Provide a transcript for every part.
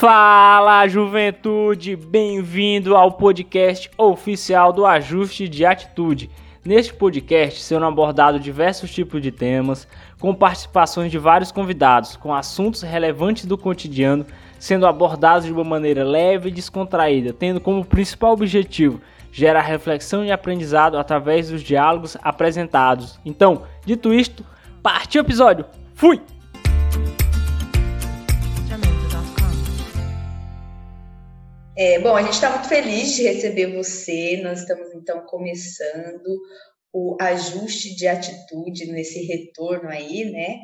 Fala juventude, bem-vindo ao podcast oficial do Ajuste de Atitude. Neste podcast serão abordados diversos tipos de temas, com participações de vários convidados, com assuntos relevantes do cotidiano sendo abordados de uma maneira leve e descontraída, tendo como principal objetivo gerar reflexão e aprendizado através dos diálogos apresentados. Então, dito isto, partiu o episódio. Fui! É, bom, a gente está muito feliz de receber você. Nós estamos então começando o ajuste de atitude nesse retorno aí, né?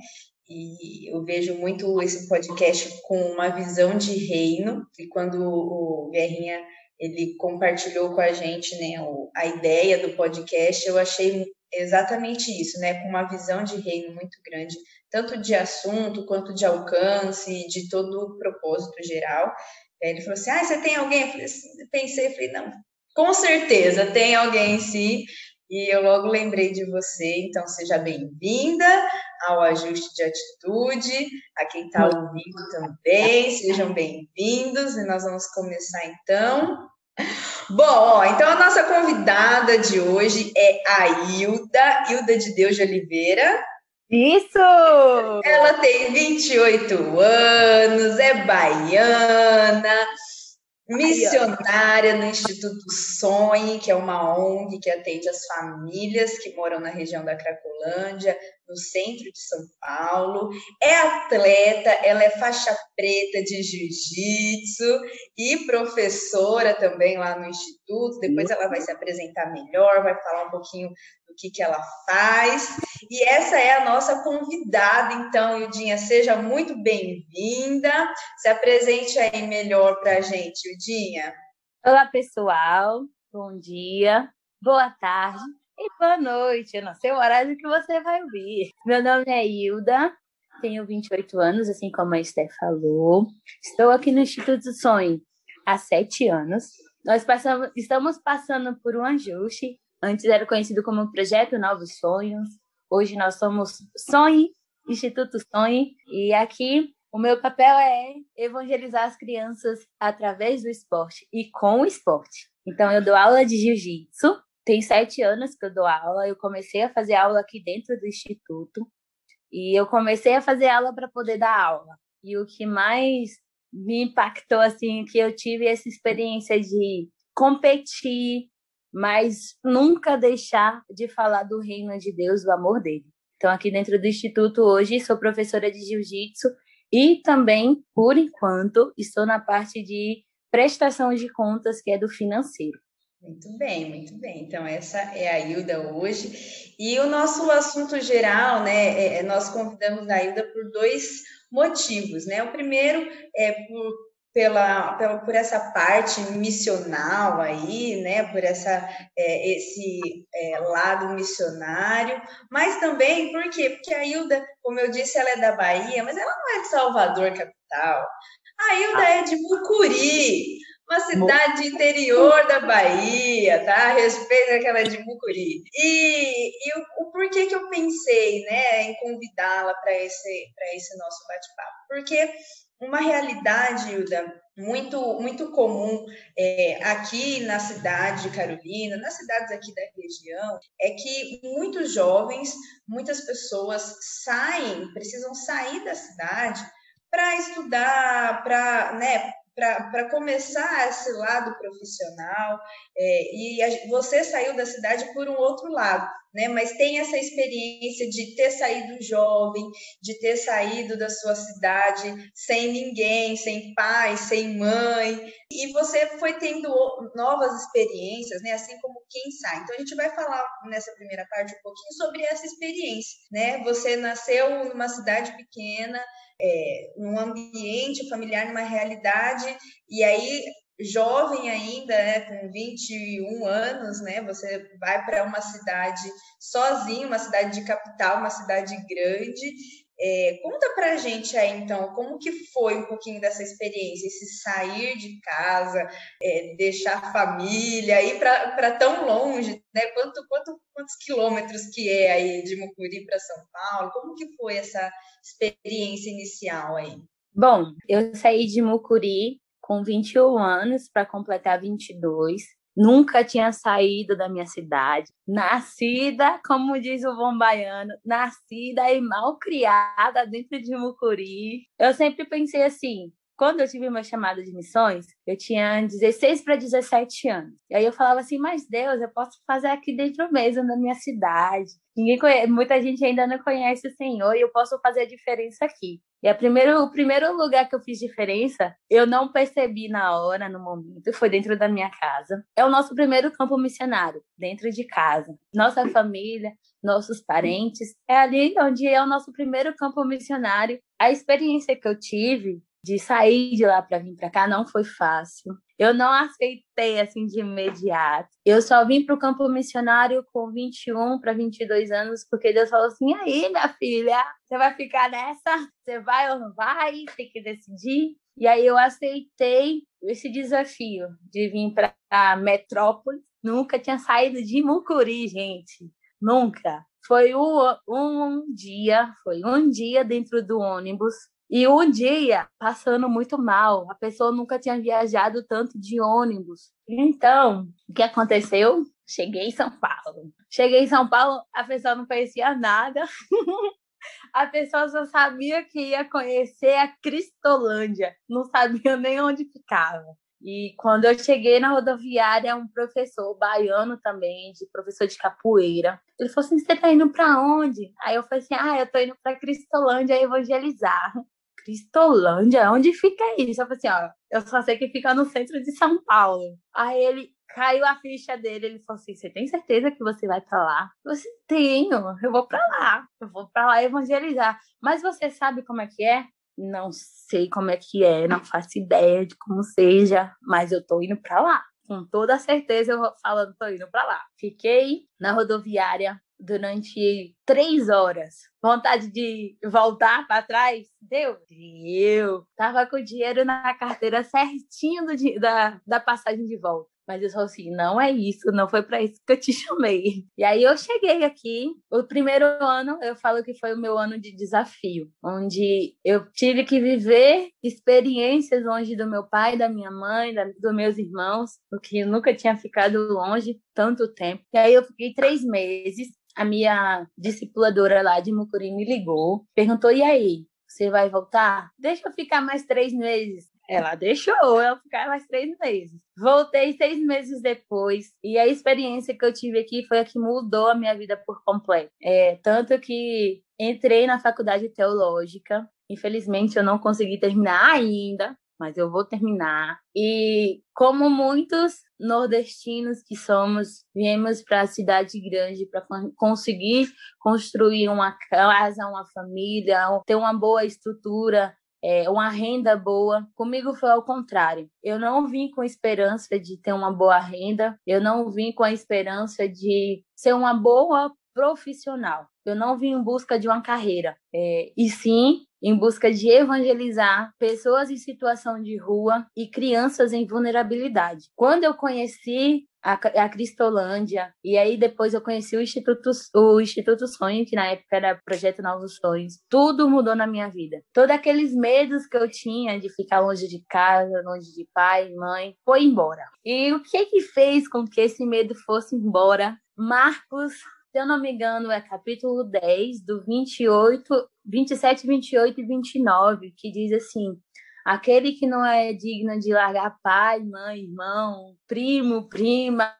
E eu vejo muito esse podcast com uma visão de reino. E quando o Guerrinha ele compartilhou com a gente, né, a ideia do podcast, eu achei exatamente isso, né, com uma visão de reino muito grande, tanto de assunto quanto de alcance, de todo o propósito geral. Ele falou assim: Ah, você tem alguém? Eu falei, assim, pensei, falei, não, com certeza tem alguém sim. E eu logo lembrei de você, então seja bem-vinda ao ajuste de atitude, a quem está ouvindo também, sejam bem-vindos, e nós vamos começar então. Bom, então a nossa convidada de hoje é a Hilda, Hilda de Deus de Oliveira. Isso! Ela tem 28 anos, é baiana, missionária no Instituto Sonhe, que é uma ONG que atende as famílias que moram na região da Cracolândia, no centro de São Paulo. É atleta, ela é faixa preta de jiu-jitsu e professora também lá no Instituto. Depois ela vai se apresentar melhor, vai falar um pouquinho que, que ela faz. E essa é a nossa convidada, então, Ildinha, seja muito bem-vinda. Se apresente aí melhor para a gente, Ildinha. Olá, pessoal. Bom dia, boa tarde e boa noite. Eu não sei o horário que você vai ouvir. Meu nome é Hilda, tenho 28 anos, assim como a Esther falou. Estou aqui no Instituto Sonho há sete anos. Nós passamos, estamos passando por um ajuste Antes era conhecido como Projeto Novos Sonhos. Hoje nós somos Sonhe, Instituto Sonhe. E aqui o meu papel é evangelizar as crianças através do esporte e com o esporte. Então eu dou aula de jiu-jitsu. Tem sete anos que eu dou aula. Eu comecei a fazer aula aqui dentro do instituto. E eu comecei a fazer aula para poder dar aula. E o que mais me impactou, assim, que eu tive essa experiência de competir, mas nunca deixar de falar do reino de Deus, do amor dele. Então, aqui dentro do Instituto, hoje, sou professora de jiu-jitsu e também, por enquanto, estou na parte de prestação de contas, que é do financeiro. Muito bem, muito bem. Então, essa é a Hilda hoje. E o nosso assunto geral, né? É, é nós convidamos a Hilda por dois motivos, né? O primeiro é por pela, pela, por essa parte missional aí, né, por essa, é, esse é, lado missionário, mas também, por quê? Porque a Hilda, como eu disse, ela é da Bahia, mas ela não é de Salvador, capital. A Hilda ah. é de Mucuri, uma cidade interior da Bahia, tá? Respeito aquela de Mucuri. E, e o, o, porquê que eu pensei, né, em convidá-la para esse, esse nosso bate-papo? Porque uma realidade, Hilda, muito, muito comum é, aqui na cidade de Carolina, nas cidades aqui da região, é que muitos jovens, muitas pessoas saem, precisam sair da cidade para estudar, para né, para começar esse lado profissional, é, e a, você saiu da cidade por um outro lado, né? Mas tem essa experiência de ter saído jovem, de ter saído da sua cidade sem ninguém, sem pai, sem mãe, e você foi tendo novas experiências, né? Assim como quem sai. Então a gente vai falar nessa primeira parte um pouquinho sobre essa experiência, né? Você nasceu numa cidade pequena, é, num ambiente familiar, numa realidade, e aí jovem ainda, né, com 21 anos, né, você vai para uma cidade sozinho, uma cidade de capital, uma cidade grande. É, conta para a gente aí, então, como que foi um pouquinho dessa experiência, esse sair de casa, é, deixar a família, ir para tão longe, né? Quanto, quanto, quantos quilômetros que é aí de Mucuri para São Paulo? Como que foi essa experiência inicial aí? Bom, eu saí de Mucuri com 21 anos para completar 22. Nunca tinha saído da minha cidade. Nascida, como diz o bom baiano, nascida e mal criada dentro de Mucuri. Eu sempre pensei assim: quando eu tive meu chamado de missões, eu tinha 16 para 17 anos. E aí eu falava assim, mas Deus, eu posso fazer aqui dentro mesmo, na minha cidade. Ninguém conhece, muita gente ainda não conhece o Senhor e eu posso fazer a diferença aqui. E a primeiro, o primeiro lugar que eu fiz diferença, eu não percebi na hora, no momento, foi dentro da minha casa. É o nosso primeiro campo missionário, dentro de casa. Nossa família, nossos parentes, é ali onde é o nosso primeiro campo missionário. A experiência que eu tive de sair de lá para vir para cá não foi fácil. Eu não aceitei assim de imediato. Eu só vim para o campo missionário com 21 para 22 anos, porque Deus falou assim: aí, minha filha, você vai ficar nessa? Você vai ou não vai? Tem que decidir. E aí eu aceitei esse desafio de vir para a metrópole. Nunca tinha saído de Mucuri, gente. Nunca. Foi um, um dia, foi um dia dentro do ônibus e um dia, passando muito mal, a pessoa nunca tinha viajado tanto de ônibus. Então, o que aconteceu? Cheguei em São Paulo. Cheguei em São Paulo, a pessoa não conhecia nada. a pessoa só sabia que ia conhecer a Cristolândia, não sabia nem onde ficava. E quando eu cheguei na rodoviária, um professor baiano também, de professor de capoeira, ele falou assim: Você tá indo para onde? Aí eu falei assim: Ah, eu tô indo para Cristolândia evangelizar. Cristolândia, onde fica isso? Eu falei assim, ó, eu só sei que fica no centro de São Paulo. Aí ele caiu a ficha dele, ele falou assim: "Você tem certeza que você vai para lá?" Eu falei: "Tenho, eu vou para lá. Eu vou para lá evangelizar. Mas você sabe como é que é?" Não sei como é que é, não faço ideia de como seja, mas eu tô indo para lá. Com toda certeza eu falando, tô indo para lá. Fiquei na rodoviária durante três horas. Vontade de voltar para trás? Deu? Deu. Tava com o dinheiro na carteira certinho do, da, da passagem de volta. Mas eu falei assim, não é isso, não foi para isso que eu te chamei. E aí eu cheguei aqui, o primeiro ano, eu falo que foi o meu ano de desafio, onde eu tive que viver experiências longe do meu pai, da minha mãe, da, dos meus irmãos, porque eu nunca tinha ficado longe tanto tempo. E aí eu fiquei três meses a minha discipuladora lá de Mucuri me ligou, perguntou: e aí, você vai voltar? Deixa eu ficar mais três meses. Ela deixou eu ficar mais três meses. Voltei seis meses depois e a experiência que eu tive aqui foi a que mudou a minha vida por completo. É, tanto que entrei na faculdade teológica. Infelizmente eu não consegui terminar ainda, mas eu vou terminar. E como muitos nordestinos que somos, viemos para a cidade grande para conseguir construir uma casa, uma família, ter uma boa estrutura, é, uma renda boa. Comigo foi ao contrário. Eu não vim com esperança de ter uma boa renda, eu não vim com a esperança de ser uma boa profissional. Eu não vim em busca de uma carreira, é, e sim em busca de evangelizar pessoas em situação de rua e crianças em vulnerabilidade. Quando eu conheci a, a Cristolândia, e aí depois eu conheci o Instituto, o Instituto Sonho, que na época era Projeto Novos Sonhos, tudo mudou na minha vida. Todos aqueles medos que eu tinha de ficar longe de casa, longe de pai, mãe, foi embora. E o que que fez com que esse medo fosse embora? Marcos se eu não me engano, é capítulo 10, do 28, 27, 28 e 29, que diz assim: Aquele que não é digno de largar pai, mãe, irmão, primo, prima,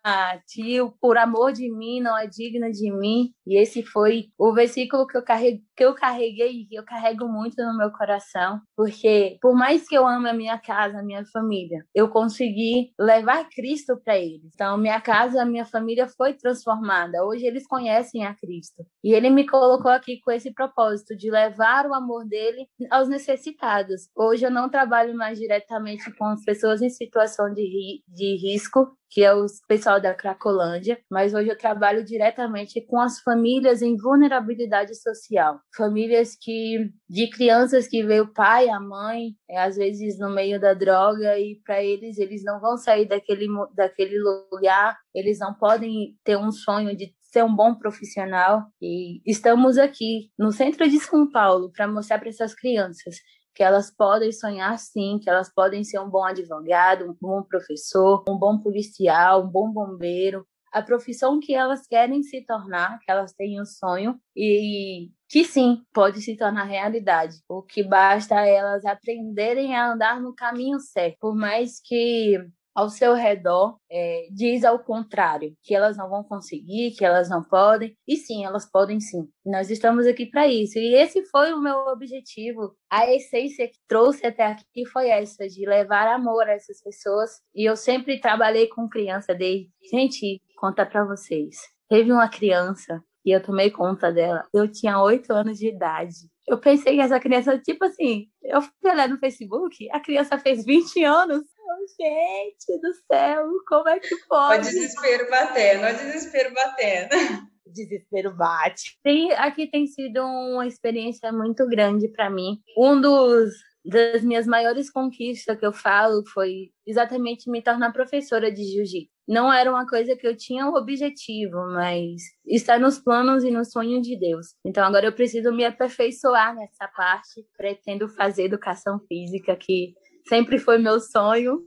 tio, por amor de mim, não é digno de mim. E esse foi o versículo que eu carreguei, que eu carreguei eu carrego muito no meu coração, porque por mais que eu ame a minha casa, a minha família, eu consegui levar Cristo para eles. Então, minha casa, a minha família foi transformada. Hoje eles conhecem a Cristo. E ele me colocou aqui com esse propósito de levar o amor dele aos necessitados. Hoje eu não trabalho mais diretamente com as pessoas em situação de, ri, de risco, que é o pessoal da Cracolândia, mas hoje eu trabalho diretamente com as famílias em vulnerabilidade social. Famílias que de crianças que veio o pai, a mãe, é, às vezes no meio da droga e para eles eles não vão sair daquele daquele lugar, eles não podem ter um sonho de ser um bom profissional e estamos aqui no centro de São Paulo para mostrar para essas crianças que elas podem sonhar sim, que elas podem ser um bom advogado, um bom professor, um bom policial, um bom bombeiro, a profissão que elas querem se tornar, que elas têm um sonho e que sim, pode se tornar realidade. O que basta é elas aprenderem a andar no caminho certo, por mais que ao seu redor é, diz ao contrário, que elas não vão conseguir, que elas não podem, e sim, elas podem sim. Nós estamos aqui para isso. E esse foi o meu objetivo. A essência que trouxe até aqui foi essa, de levar amor a essas pessoas. E eu sempre trabalhei com criança desde. Gente, contar para vocês. Teve uma criança e eu tomei conta dela. Eu tinha oito anos de idade. Eu pensei que essa criança, tipo assim, eu fui olhar no Facebook, a criança fez 20 anos. Oh, gente do céu, como é que pode? O desespero batendo, o desespero batendo. Desespero bate. Tem, aqui tem sido uma experiência muito grande para mim. Um dos das minhas maiores conquistas que eu falo foi exatamente me tornar professora de jiu-jitsu. Não era uma coisa que eu tinha o objetivo, mas está nos planos e no sonho de Deus. Então agora eu preciso me aperfeiçoar nessa parte. Pretendo fazer educação física, que sempre foi meu sonho.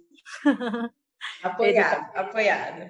Apoiado, apoiado.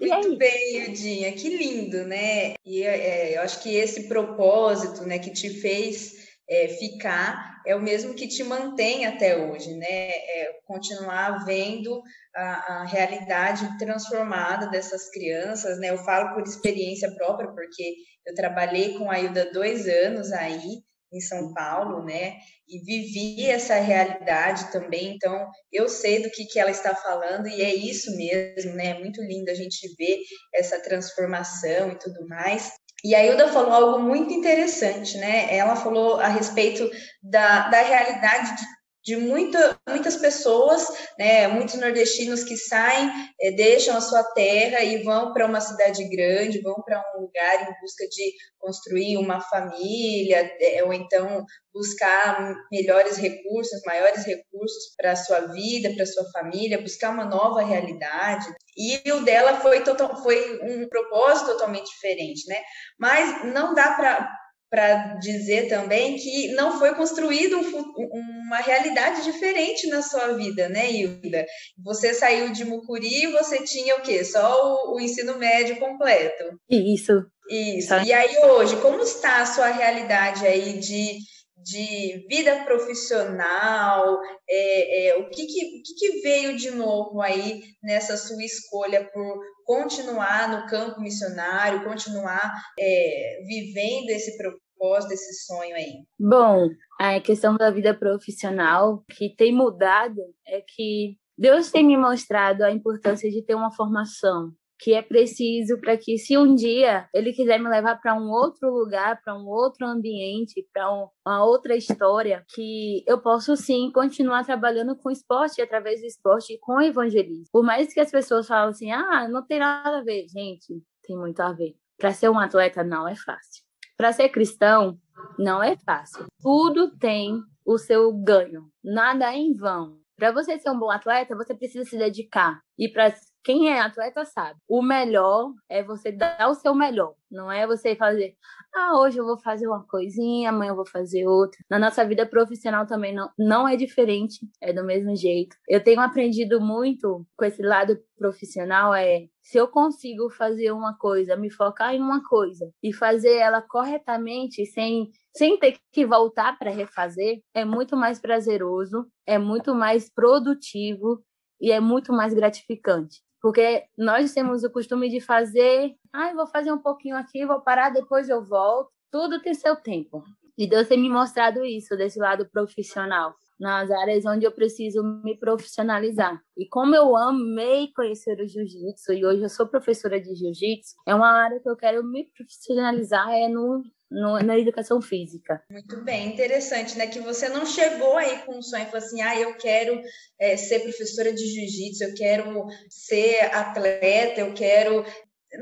Muito bem, Ildinha, que lindo, né? E é, eu acho que esse propósito, né, que te fez é, ficar é o mesmo que te mantém até hoje, né? É continuar vendo a, a, realidade transformada dessas crianças, né? Eu falo por experiência própria, porque eu trabalhei com a Ilda dois anos aí em São Paulo, né? E vivi essa realidade também, então eu sei do que, que ela está falando e é isso mesmo, né? É muito lindo a gente ver essa transformação e tudo mais. E a Hilda falou algo muito interessante, né? Ela falou a respeito da, da realidade de de muita, muitas pessoas, né, muitos nordestinos que saem, é, deixam a sua terra e vão para uma cidade grande, vão para um lugar em busca de construir uma família, é, ou então buscar melhores recursos, maiores recursos para a sua vida, para a sua família, buscar uma nova realidade. E o dela foi, total, foi um propósito totalmente diferente, né? Mas não dá para para dizer também que não foi construído um, uma realidade diferente na sua vida, né, Hilda? Você saiu de Mucuri e você tinha o quê? Só o, o ensino médio completo. Isso. Isso. E aí hoje, como está a sua realidade aí de, de vida profissional? É, é, o que, que, o que, que veio de novo aí nessa sua escolha por continuar no campo missionário, continuar é, vivendo esse propósito, esse sonho aí? Bom, a questão da vida profissional que tem mudado é que Deus tem me mostrado a importância de ter uma formação que é preciso para que, se um dia ele quiser me levar para um outro lugar, para um outro ambiente, para um, uma outra história, que eu posso sim continuar trabalhando com esporte, através do esporte e com evangelismo. Por mais que as pessoas falem assim, ah, não tem nada a ver, gente, tem muito a ver. Para ser um atleta não é fácil. Para ser cristão não é fácil. Tudo tem o seu ganho. Nada é em vão. Para você ser um bom atleta, você precisa se dedicar. E para quem é atleta sabe. O melhor é você dar o seu melhor. Não é você fazer, ah, hoje eu vou fazer uma coisinha, amanhã eu vou fazer outra. Na nossa vida profissional também não, não é diferente, é do mesmo jeito. Eu tenho aprendido muito com esse lado profissional, é se eu consigo fazer uma coisa, me focar em uma coisa e fazer ela corretamente, sem, sem ter que voltar para refazer, é muito mais prazeroso, é muito mais produtivo e é muito mais gratificante. Porque nós temos o costume de fazer, ah, vou fazer um pouquinho aqui, vou parar, depois eu volto. Tudo tem seu tempo. E Deus tem me mostrado isso desse lado profissional, nas áreas onde eu preciso me profissionalizar. E como eu amei conhecer o jiu-jitsu e hoje eu sou professora de jiu-jitsu, é uma área que eu quero me profissionalizar é no no, na educação física. Muito bem, interessante, né? Que você não chegou aí com um sonho e falou assim: ah, eu quero é, ser professora de jiu-jitsu, eu quero ser atleta, eu quero.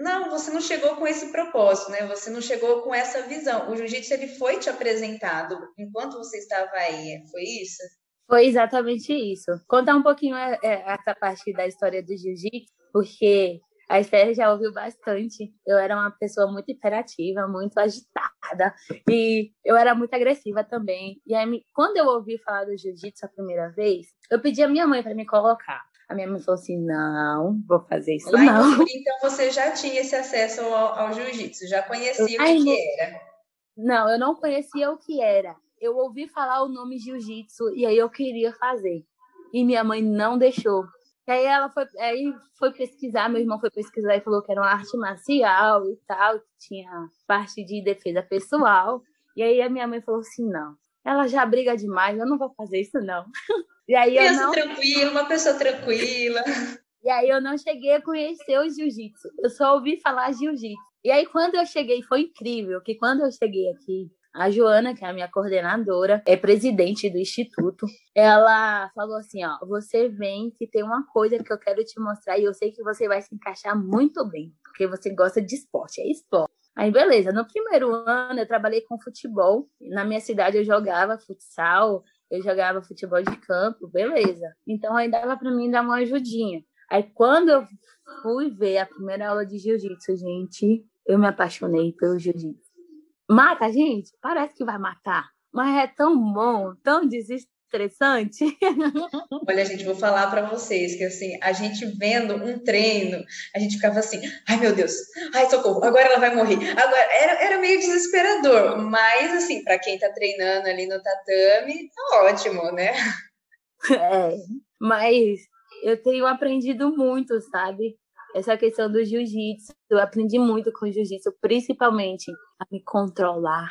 Não, você não chegou com esse propósito, né? Você não chegou com essa visão. O jiu-jitsu ele foi te apresentado enquanto você estava aí, foi isso? Foi exatamente isso. Contar um pouquinho é, é, essa parte da história do jiu-jitsu, porque A Esther já ouviu bastante. Eu era uma pessoa muito imperativa, muito agitada. E eu era muito agressiva também. E aí, quando eu ouvi falar do jiu-jitsu a primeira vez, eu pedi a minha mãe para me colocar. A minha mãe falou assim: não, vou fazer isso Lá não. Então você já tinha esse acesso ao, ao jiu-jitsu, já conhecia Ai, o que, que era? Não, eu não conhecia o que era. Eu ouvi falar o nome jiu-jitsu e aí eu queria fazer. E minha mãe não deixou. E aí ela foi, aí foi pesquisar, meu irmão foi pesquisar e falou que era uma arte marcial e tal, que tinha parte de defesa pessoal. E aí a minha mãe falou assim: não, ela já briga demais, eu não vou fazer isso, não. E aí eu não... tranquila, uma pessoa tranquila. E aí eu não cheguei a conhecer o jiu-jitsu. Eu só ouvi falar jiu-jitsu. E aí quando eu cheguei, foi incrível, que quando eu cheguei aqui, a Joana, que é a minha coordenadora, é presidente do instituto. Ela falou assim: ó, você vem que tem uma coisa que eu quero te mostrar e eu sei que você vai se encaixar muito bem, porque você gosta de esporte, é esporte. Aí, beleza. No primeiro ano, eu trabalhei com futebol. Na minha cidade, eu jogava futsal, eu jogava futebol de campo, beleza. Então, aí dava para mim dar uma ajudinha. Aí, quando eu fui ver a primeira aula de jiu-jitsu, gente, eu me apaixonei pelo jiu-jitsu. Mata, gente? Parece que vai matar. Mas é tão bom, tão desestressante. Olha, gente, vou falar para vocês que assim, a gente vendo um treino, a gente ficava assim, ai meu Deus, ai socorro, agora ela vai morrer. Agora era, era meio desesperador, mas assim, para quem tá treinando ali no tatame, tá ótimo, né? É, mas eu tenho aprendido muito, sabe? Essa questão do jiu-jitsu. Eu aprendi muito com jiu-jitsu, principalmente a me controlar.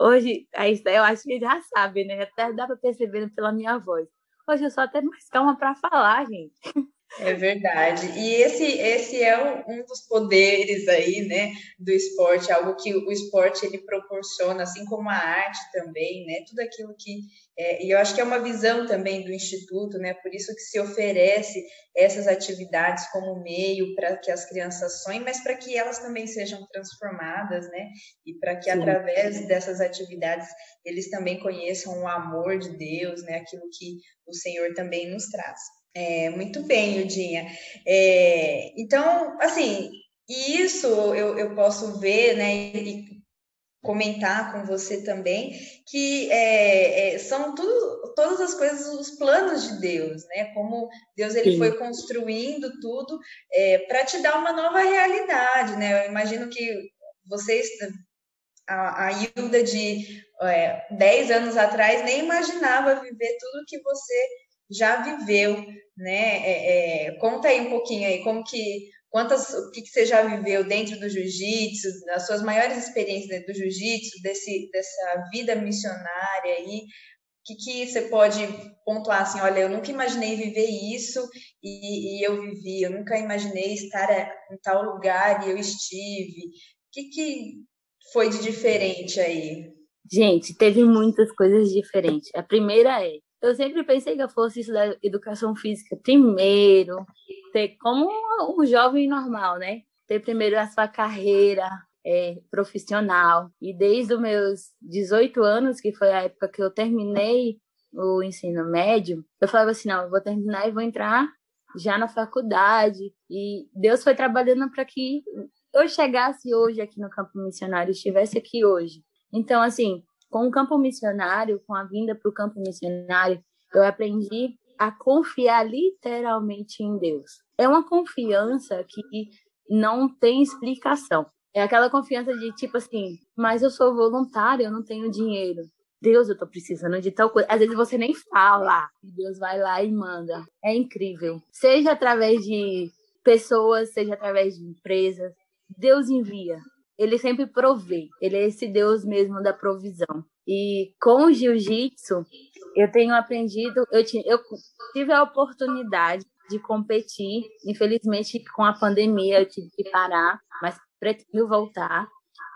Hoje, eu acho que já sabe, né? Até dá para perceber pela minha voz. Hoje eu sou até mais calma para falar, gente. É verdade. E esse, esse é um dos poderes aí, né, do esporte, algo que o esporte ele proporciona, assim como a arte também, né, tudo aquilo que é, e eu acho que é uma visão também do instituto, né, por isso que se oferece essas atividades como meio para que as crianças sonhem, mas para que elas também sejam transformadas, né, e para que Sim. através dessas atividades eles também conheçam o amor de Deus, né, aquilo que o Senhor também nos traz. É, muito bem, Udinha. É, então, assim, isso eu, eu posso ver, né, e comentar com você também, que é, é, são tudo, todas as coisas, os planos de Deus, né? Como Deus ele Sim. foi construindo tudo é, para te dar uma nova realidade, né? Eu imagino que vocês, a, a Hilda de é, 10 anos atrás, nem imaginava viver tudo que você já viveu, né? É, é, conta aí um pouquinho aí como que quantas o que, que você já viveu dentro do jiu-jitsu, as suas maiores experiências dentro do jiu-jitsu, desse dessa vida missionária aí, o que, que você pode pontuar assim, olha, eu nunca imaginei viver isso e, e eu vivi, eu nunca imaginei estar em tal lugar e eu estive. O que, que foi de diferente aí? Gente, teve muitas coisas diferentes. A primeira é eu sempre pensei que eu fosse estudar educação física primeiro, ter como um jovem normal, né? Ter primeiro a sua carreira é, profissional. E desde os meus 18 anos, que foi a época que eu terminei o ensino médio, eu falava assim: não, eu vou terminar e vou entrar já na faculdade. E Deus foi trabalhando para que eu chegasse hoje aqui no campo missionário, estivesse aqui hoje. Então, assim, com o campo missionário, com a vinda para o campo missionário, eu aprendi a confiar literalmente em Deus. É uma confiança que não tem explicação. É aquela confiança de tipo assim, mas eu sou voluntário, eu não tenho dinheiro. Deus, eu estou precisando de tal coisa. Às vezes você nem fala, Deus vai lá e manda. É incrível. Seja através de pessoas, seja através de empresas, Deus envia ele sempre provê. Ele é esse Deus mesmo da provisão. E com o jiu-jitsu, eu tenho aprendido, eu, eu tive a oportunidade de competir. Infelizmente, com a pandemia, eu tive que parar, mas pretendo voltar.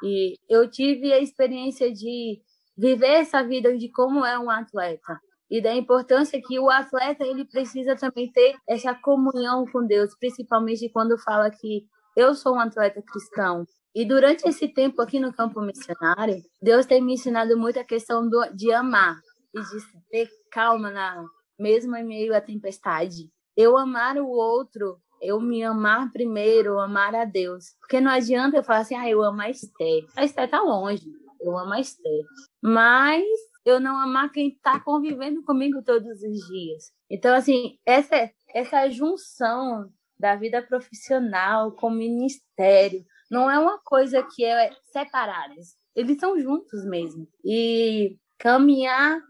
E eu tive a experiência de viver essa vida de como é um atleta e da importância que o atleta ele precisa também ter essa comunhão com Deus, principalmente quando fala que eu sou um atleta cristão, e durante esse tempo aqui no campo missionário, Deus tem me ensinado muito a questão do, de amar e de ter calma na mesmo em meio à tempestade. Eu amar o outro eu me amar primeiro, amar a Deus. Porque não adianta eu falar assim, ah, eu amo a Esther. A Esther tá longe, eu amo a Esther. Mas eu não amar quem está convivendo comigo todos os dias. Então, assim, essa, essa junção da vida profissional com o ministério não é uma coisa que é separada. Eles são juntos mesmo. E caminhar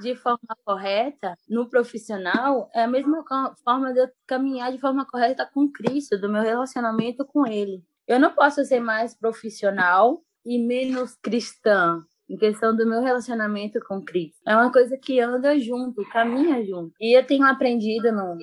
de forma correta no profissional é a mesma forma de eu caminhar de forma correta com Cristo, do meu relacionamento com Ele. Eu não posso ser mais profissional e menos cristã em questão do meu relacionamento com Cristo. É uma coisa que anda junto, caminha junto. E eu tenho aprendido no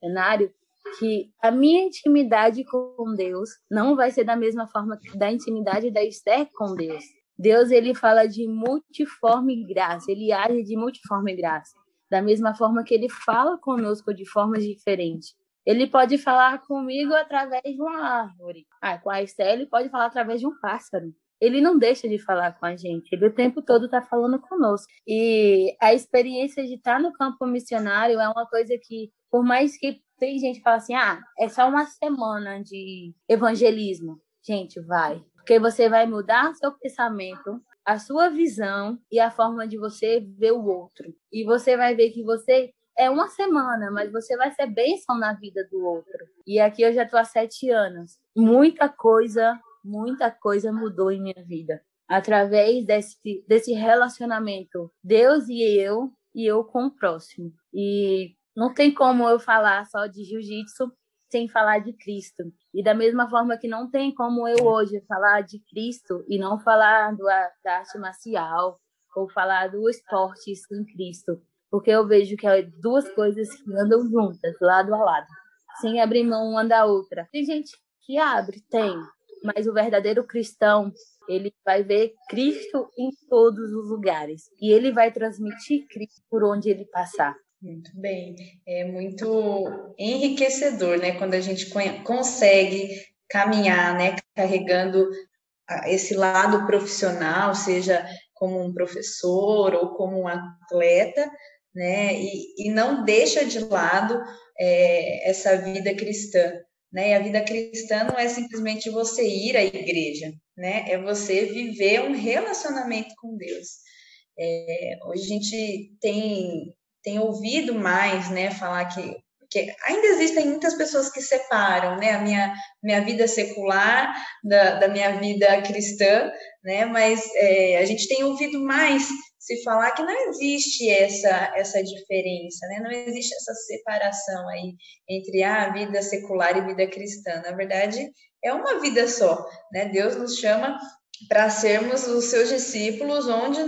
cenário que a minha intimidade com Deus não vai ser da mesma forma da intimidade da Esther com Deus. Deus ele fala de multiforme graça, ele age de multiforme graça, da mesma forma que ele fala conosco de formas diferentes. Ele pode falar comigo através de uma árvore. Ah, com a Esther ele pode falar através de um pássaro. Ele não deixa de falar com a gente, ele o tempo todo está falando conosco. E a experiência de estar tá no campo missionário é uma coisa que, por mais que tem gente que fala assim, ah, é só uma semana de evangelismo. Gente, vai. Porque você vai mudar seu pensamento, a sua visão e a forma de você ver o outro. E você vai ver que você é uma semana, mas você vai ser bênção na vida do outro. E aqui eu já estou há sete anos. Muita coisa, muita coisa mudou em minha vida. Através desse, desse relacionamento, Deus e eu, e eu com o próximo. E não tem como eu falar só de jiu-jitsu sem falar de Cristo. E da mesma forma que não tem como eu hoje falar de Cristo e não falar do, da arte marcial ou falar do esporte sem Cristo, porque eu vejo que é duas coisas que andam juntas, lado a lado, sem abrir mão uma da outra. Tem gente que abre, tem, mas o verdadeiro cristão, ele vai ver Cristo em todos os lugares e ele vai transmitir Cristo por onde ele passar. Muito bem, é muito enriquecedor, né, quando a gente consegue caminhar, né, carregando esse lado profissional, seja como um professor ou como um atleta, né, e, e não deixa de lado é, essa vida cristã, né, e a vida cristã não é simplesmente você ir à igreja, né, é você viver um relacionamento com Deus. É, hoje a gente tem tem ouvido mais, né, falar que, que ainda existem muitas pessoas que separam, né, a minha, minha vida secular da, da minha vida cristã, né, mas é, a gente tem ouvido mais se falar que não existe essa, essa diferença, né, não existe essa separação aí entre ah, a vida secular e vida cristã, na verdade é uma vida só, né, Deus nos chama para sermos os seus discípulos onde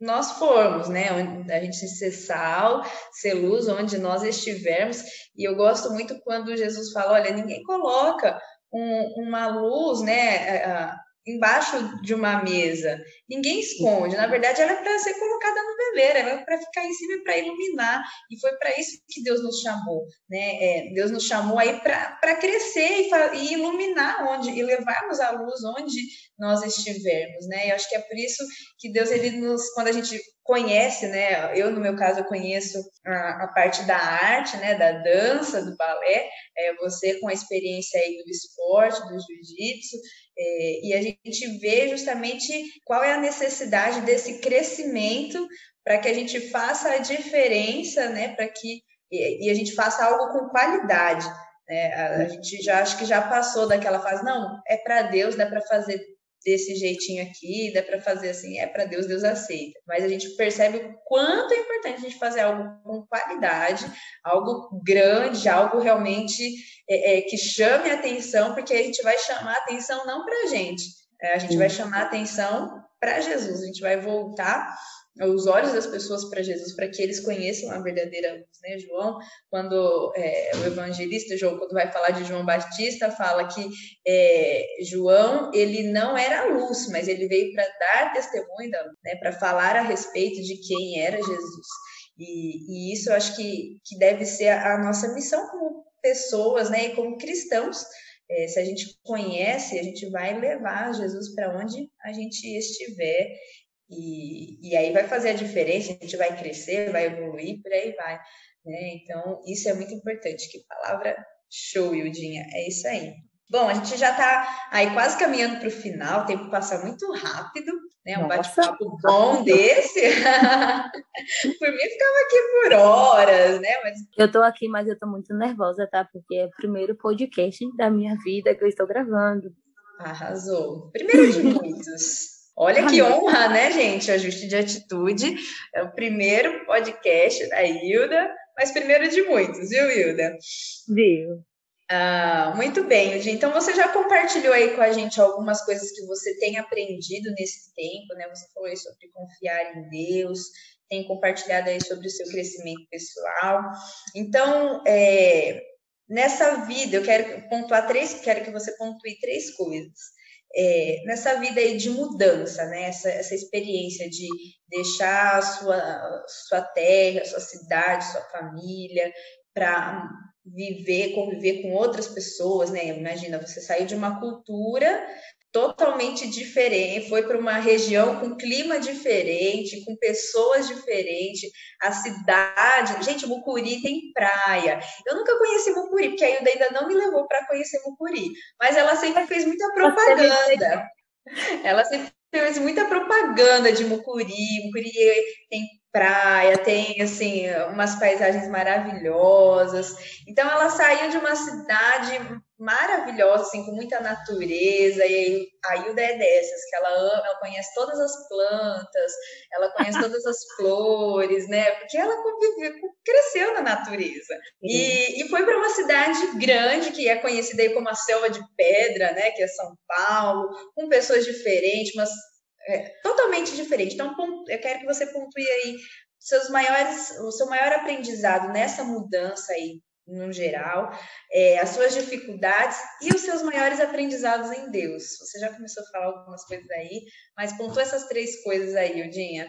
nós formos, né? A gente ser sal, ser luz onde nós estivermos. E eu gosto muito quando Jesus fala: olha, ninguém coloca um, uma luz, né? Embaixo de uma mesa. Ninguém esconde. Na verdade, ela é para ser colocada no veleiro, ela é para ficar em cima e para iluminar. E foi para isso que Deus nos chamou, né? É, Deus nos chamou aí para crescer e, e, iluminar onde e levarmos a luz onde nós estivermos, né? Eu acho que é por isso que Deus ele nos, quando a gente conhece, né? Eu no meu caso eu conheço a, a parte da arte, né? Da dança, do balé. É, você com a experiência aí do esporte, do jiu-jitsu. É, e a gente vê justamente qual é a necessidade desse crescimento para que a gente faça a diferença, né? Para que e, e, a gente faça algo com qualidade. Né? A, a gente já acho que já passou daquela fase, não, é para Deus, dá para fazer desse jeitinho aqui, dá para fazer assim, é para Deus, Deus aceita. Mas a gente percebe o quanto é importante a gente fazer algo com qualidade, algo grande, algo realmente é, é, que chame a atenção, porque a gente vai chamar a atenção não para a gente, é, a gente vai chamar a atenção para Jesus, a gente vai voltar os olhos das pessoas para Jesus, para que eles conheçam a verdadeira luz, né? João, quando é, o evangelista João, quando vai falar de João Batista, fala que é, João ele não era luz, mas ele veio para dar testemunho, né? Para falar a respeito de quem era Jesus. E, e, isso eu acho que, que deve ser a nossa missão como pessoas, né? E como cristãos. É, se a gente conhece, a gente vai levar Jesus para onde a gente estiver e, e aí vai fazer a diferença, a gente vai crescer, vai evoluir, por aí vai. Né? Então, isso é muito importante, que palavra Show, Ildinha. É isso aí. Bom, a gente já está aí quase caminhando para o final, o tempo passa muito rápido, né? Um bate-papo bom desse. por mim, ficava aqui por horas, né? Mas... Eu estou aqui, mas eu estou muito nervosa, tá? Porque é o primeiro podcast da minha vida que eu estou gravando. Arrasou. Primeiro de muitos. Olha que honra, né, gente? Ajuste de atitude. É o primeiro podcast da Hilda, mas primeiro de muitos, viu, Hilda? Viu. Ah, muito bem, Hilda. Então você já compartilhou aí com a gente algumas coisas que você tem aprendido nesse tempo, né? Você falou aí sobre confiar em Deus, tem compartilhado aí sobre o seu crescimento pessoal. Então, é, nessa vida, eu quero pontuar três, quero que você pontue três coisas é, nessa vida aí de mudança, né? Essa, essa experiência de deixar a sua, sua terra, sua cidade, sua família, para viver, conviver com outras pessoas, né? Imagina, você saiu de uma cultura totalmente diferente, foi para uma região com clima diferente, com pessoas diferentes, a cidade. Gente, Mucuri tem praia. Eu nunca conheci Mucuri, porque a Hilda ainda não me levou para conhecer Mucuri, mas ela sempre fez muita propaganda. Ela sempre fez muita propaganda de Mucuri. Mucuri tem praia, tem assim umas paisagens maravilhosas. Então ela saiu de uma cidade maravilhosa, assim, com muita natureza, e a Hilda é dessas, que ela ama, ela conhece todas as plantas, ela conhece todas as flores, né? Porque ela conviveu, cresceu na natureza. E, e foi para uma cidade grande, que é conhecida aí como a Selva de Pedra, né? Que é São Paulo, com pessoas diferentes, mas é, totalmente diferente. Então, eu quero que você pontue aí seus maiores, o seu maior aprendizado nessa mudança aí no geral, é, as suas dificuldades e os seus maiores aprendizados em Deus. Você já começou a falar algumas coisas aí, mas pontua essas três coisas aí, Odinha.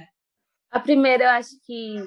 A primeira, eu acho que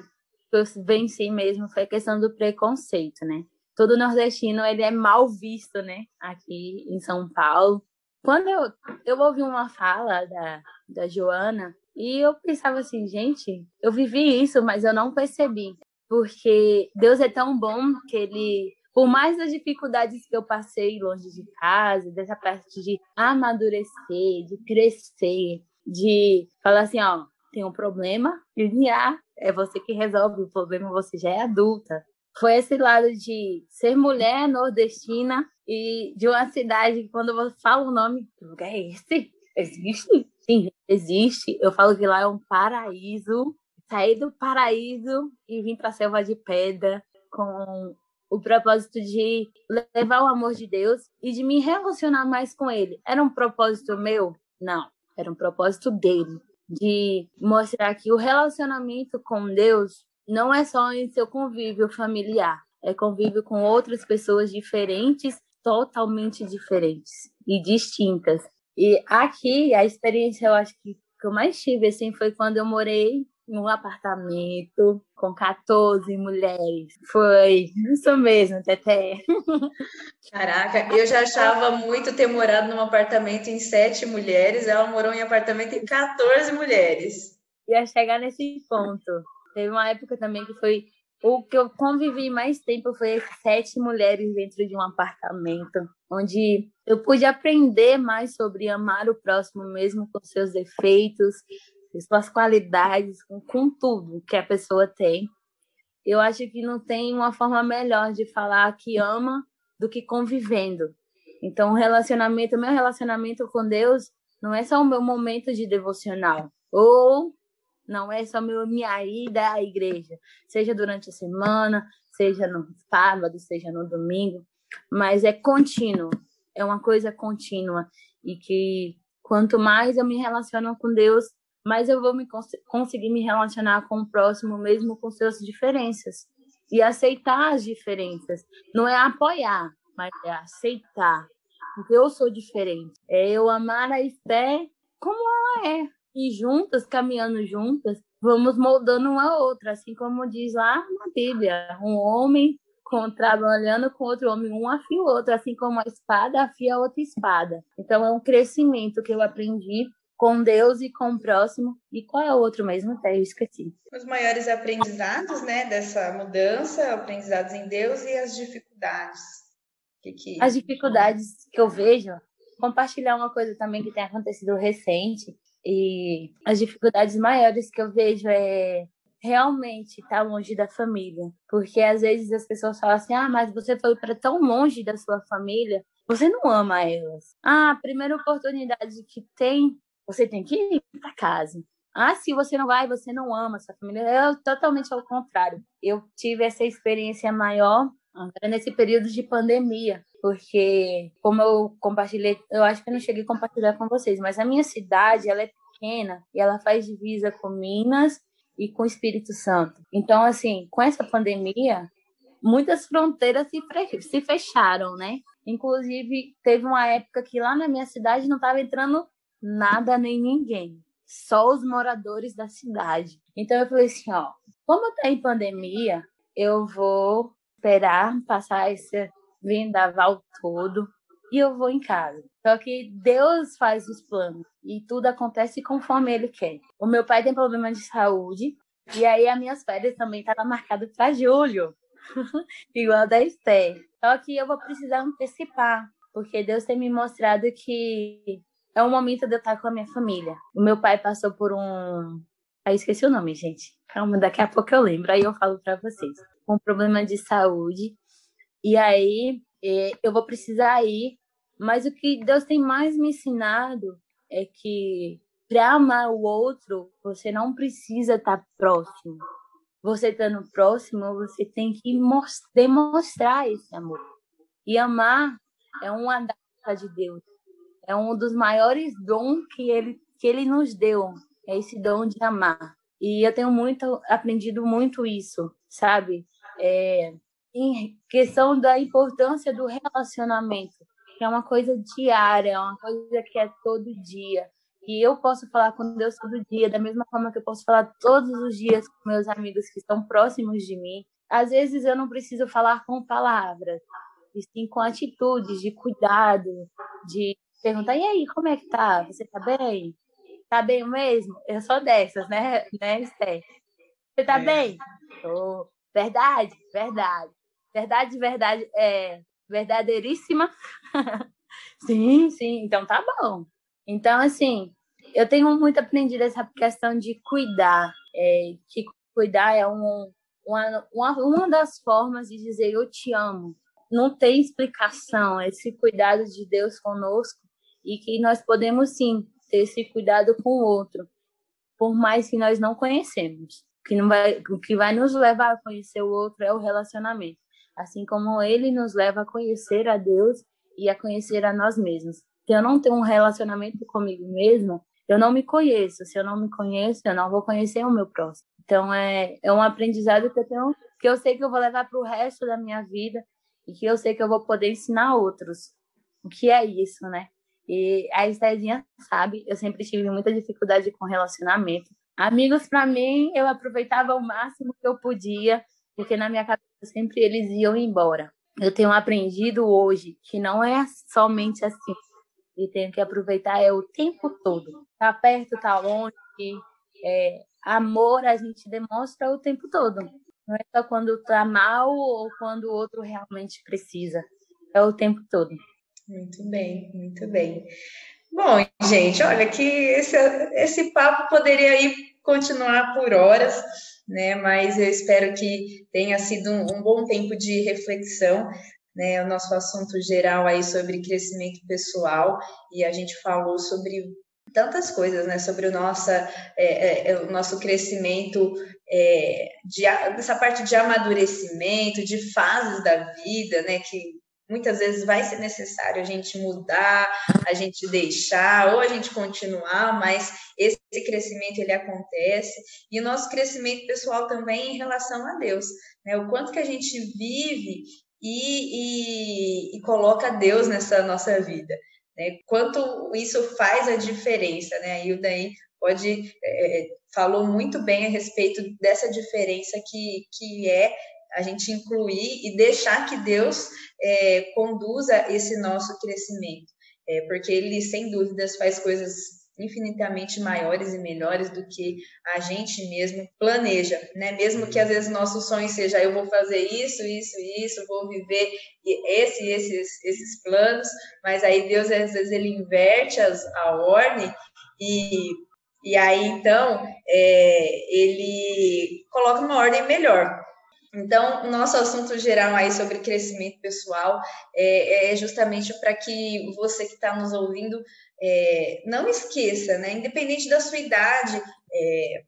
eu venci mesmo foi a questão do preconceito, né? Todo nordestino, ele é mal visto, né? Aqui em São Paulo. Quando eu, eu ouvi uma fala da, da Joana, e eu pensava assim, gente, eu vivi isso, mas eu não percebi porque Deus é tão bom que ele, por mais as dificuldades que eu passei longe de casa, dessa parte de amadurecer, de crescer, de falar assim, ó, tem um problema, e ah, é você que resolve o problema, você já é adulta. Foi esse lado de ser mulher nordestina e de uma cidade que quando você fala o nome, que lugar é esse? Existe? Sim, existe. Eu falo que lá é um paraíso sair do paraíso e vir para a selva de pedra com o propósito de levar o amor de Deus e de me relacionar mais com Ele. Era um propósito meu? Não, era um propósito dele, de mostrar que o relacionamento com Deus não é só em seu convívio familiar, é convívio com outras pessoas diferentes, totalmente diferentes e distintas. E aqui a experiência eu acho que que eu mais tive assim foi quando eu morei num apartamento com 14 mulheres. Foi isso mesmo, Teté. Caraca, eu já achava muito ter morado num apartamento em sete mulheres, ela morou em apartamento em 14 mulheres. Ia chegar nesse ponto. Teve uma época também que foi o que eu convivi mais tempo foi sete mulheres dentro de um apartamento, onde eu pude aprender mais sobre amar o próximo mesmo com seus defeitos, suas qualidades, com, com tudo que a pessoa tem. Eu acho que não tem uma forma melhor de falar que ama do que convivendo. Então, o relacionamento, meu relacionamento com Deus não é só o meu momento de devocional, ou não é só meu, minha ida à igreja, seja durante a semana, seja no sábado, seja no domingo, mas é contínuo, é uma coisa contínua e que quanto mais eu me relaciono com Deus, mas eu vou me cons conseguir me relacionar com o próximo mesmo com suas diferenças e aceitar as diferenças. Não é apoiar, mas é aceitar, porque eu sou diferente. É eu amar a Esté como ela é e juntas, caminhando juntas, vamos moldando uma a outra, assim como diz lá na Bíblia, um homem com, trabalhando com outro homem, um afia o outro, assim como a espada afia a outra espada. Então é um crescimento que eu aprendi com Deus e com o próximo. E qual é o outro mesmo? Até eu esqueci. Os maiores aprendizados, né, dessa mudança, aprendizados em Deus e as dificuldades. Que que... As dificuldades que eu vejo, compartilhar uma coisa também que tem acontecido recente, e as dificuldades maiores que eu vejo é realmente estar longe da família. Porque às vezes as pessoas falam assim: ah, mas você foi para tão longe da sua família, você não ama elas. Ah, a primeira oportunidade que tem, você tem que ir para casa. Ah, se você não vai, você não ama sua família. É totalmente ao contrário. Eu tive essa experiência maior nesse período de pandemia, porque como eu compartilhei, eu acho que eu não cheguei a compartilhar com vocês, mas a minha cidade, ela é pequena e ela faz divisa com Minas e com o Espírito Santo. Então, assim, com essa pandemia, muitas fronteiras se, fecharam, né? Inclusive, teve uma época que lá na minha cidade não estava entrando nada nem ninguém, só os moradores da cidade. Então eu falei assim, ó, como tá em pandemia, eu vou esperar passar esse vendaval todo e eu vou em casa. Só que Deus faz os planos e tudo acontece conforme Ele quer. O meu pai tem problema de saúde e aí as minhas férias também estavam marcadas para julho, igual da Esther. Só que eu vou precisar antecipar, porque Deus tem me mostrado que é o momento de eu estar com a minha família. O meu pai passou por um. Aí esqueci o nome, gente. Calma, daqui a pouco eu lembro, aí eu falo para vocês. Um problema de saúde. E aí é, eu vou precisar ir mas o que Deus tem mais me ensinado é que para amar o outro, você não precisa estar próximo. Você estando próximo, você tem que demonstrar esse amor. E amar é uma dádiva de Deus. É um dos maiores dons que ele, que ele nos deu. É esse dom de amar. E eu tenho muito aprendido muito isso, sabe? É, em questão da importância do relacionamento que é uma coisa diária, é uma coisa que é todo dia. E eu posso falar com Deus todo dia, da mesma forma que eu posso falar todos os dias com meus amigos que estão próximos de mim. Às vezes eu não preciso falar com palavras, e sim com atitudes de cuidado, de perguntar: e aí, como é que tá? Você tá bem? Tá bem mesmo? Eu sou dessas, né, né Esther? Você tá é. bem? Oh, verdade, verdade. Verdade, verdade. É, verdadeiríssima. sim, sim, então tá bom. Então, assim, eu tenho muito aprendido essa questão de cuidar, é, que cuidar é um, uma, uma, uma das formas de dizer eu te amo. Não tem explicação esse cuidado de Deus conosco e que nós podemos sim ter esse cuidado com o outro, por mais que nós não conhecemos. Que, não vai, o que vai nos levar a conhecer o outro é o relacionamento assim como ele nos leva a conhecer a Deus e a conhecer a nós mesmos. Se eu não tenho um relacionamento comigo mesma, eu não me conheço. Se eu não me conheço, eu não vou conhecer o meu próximo. Então é, é um aprendizado que eu tenho, que eu sei que eu vou levar para o resto da minha vida e que eu sei que eu vou poder ensinar outros. O que é isso, né? E a Estezinha sabe, eu sempre tive muita dificuldade com relacionamento. Amigos, para mim, eu aproveitava o máximo que eu podia, porque na minha cabeça sempre eles iam embora. Eu tenho aprendido hoje que não é somente assim. E tenho que aproveitar é o tempo todo. Tá perto, tá longe. É, amor a gente demonstra o tempo todo. Não é só quando tá mal ou quando o outro realmente precisa. É o tempo todo. Muito bem, muito bem. Bom, gente, olha que esse, esse papo poderia ir continuar por horas, né? Mas eu espero que tenha sido um, um bom tempo de reflexão, né? O nosso assunto geral aí sobre crescimento pessoal e a gente falou sobre tantas coisas, né? Sobre o, nossa, é, é, é o nosso crescimento, é, de, dessa parte de amadurecimento, de fases da vida, né? Que muitas vezes vai ser necessário a gente mudar, a gente deixar ou a gente continuar, mas esse crescimento ele acontece e o nosso crescimento pessoal também em relação a Deus, né? O quanto que a gente vive e, e, e coloca Deus nessa nossa vida, né? Quanto isso faz a diferença, né? E o daí pode é, falou muito bem a respeito dessa diferença que, que é a gente incluir e deixar que Deus é, conduza esse nosso crescimento, é, porque Ele, sem dúvidas, faz coisas infinitamente maiores e melhores do que a gente mesmo planeja, né? Mesmo que às vezes nosso sonho seja eu vou fazer isso, isso, isso, vou viver esse, esses, esses planos, mas aí Deus às vezes ele inverte as, a ordem e e aí então é, ele coloca uma ordem melhor. Então, o nosso assunto geral aí sobre crescimento pessoal é, é justamente para que você que está nos ouvindo é, não esqueça, né? Independente da sua idade, é,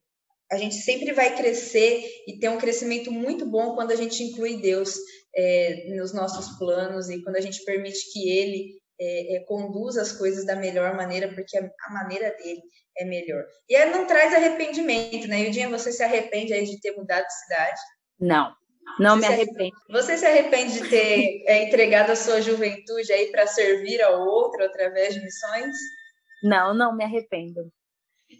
a gente sempre vai crescer e ter um crescimento muito bom quando a gente inclui Deus é, nos nossos planos e quando a gente permite que Ele é, é, conduza as coisas da melhor maneira, porque a, a maneira dele é melhor. E aí não traz arrependimento, né? Ildinha, você se arrepende aí de ter mudado de cidade? Não, não você me arrependo. Você se arrepende de ter é, entregado a sua juventude aí para servir ao outro através de missões? Não, não me arrependo.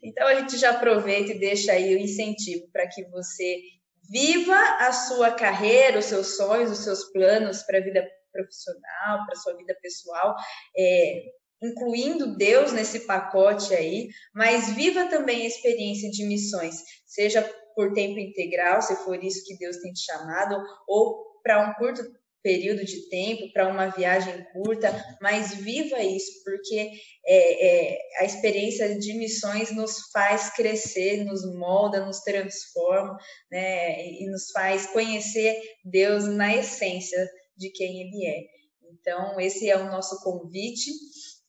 Então a gente já aproveita e deixa aí o incentivo para que você viva a sua carreira, os seus sonhos, os seus planos para a vida profissional, para a sua vida pessoal, é, incluindo Deus nesse pacote aí, mas viva também a experiência de missões, seja por tempo integral, se for isso que Deus tem te chamado, ou para um curto período de tempo, para uma viagem curta, mas viva isso, porque é, é, a experiência de missões nos faz crescer, nos molda, nos transforma, né, e nos faz conhecer Deus na essência de quem Ele é. Então, esse é o nosso convite.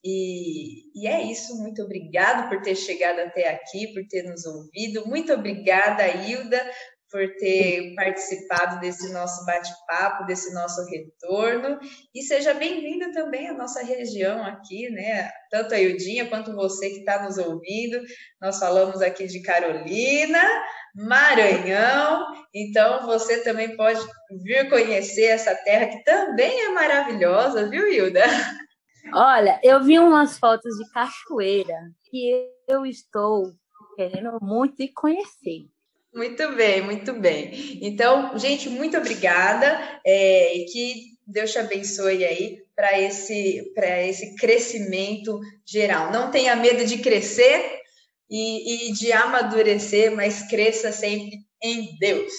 E, e, é isso, muito obrigado por ter chegado até aqui, por ter nos ouvido. Muito obrigada, Hilda, por ter participado desse nosso bate-papo, desse nosso retorno. E seja bem-vinda também à nossa região aqui, né? Tanto a Hildinha quanto você que está nos ouvindo. Nós falamos aqui de Carolina, Maranhão. Então você também pode vir conhecer essa terra que também é maravilhosa, viu, Hilda? Olha, eu vi umas fotos de cachoeira que eu estou querendo muito conhecer. Muito bem, muito bem. Então, gente, muito obrigada é, e que Deus te abençoe aí para esse, esse crescimento geral. Não tenha medo de crescer e, e de amadurecer, mas cresça sempre em Deus.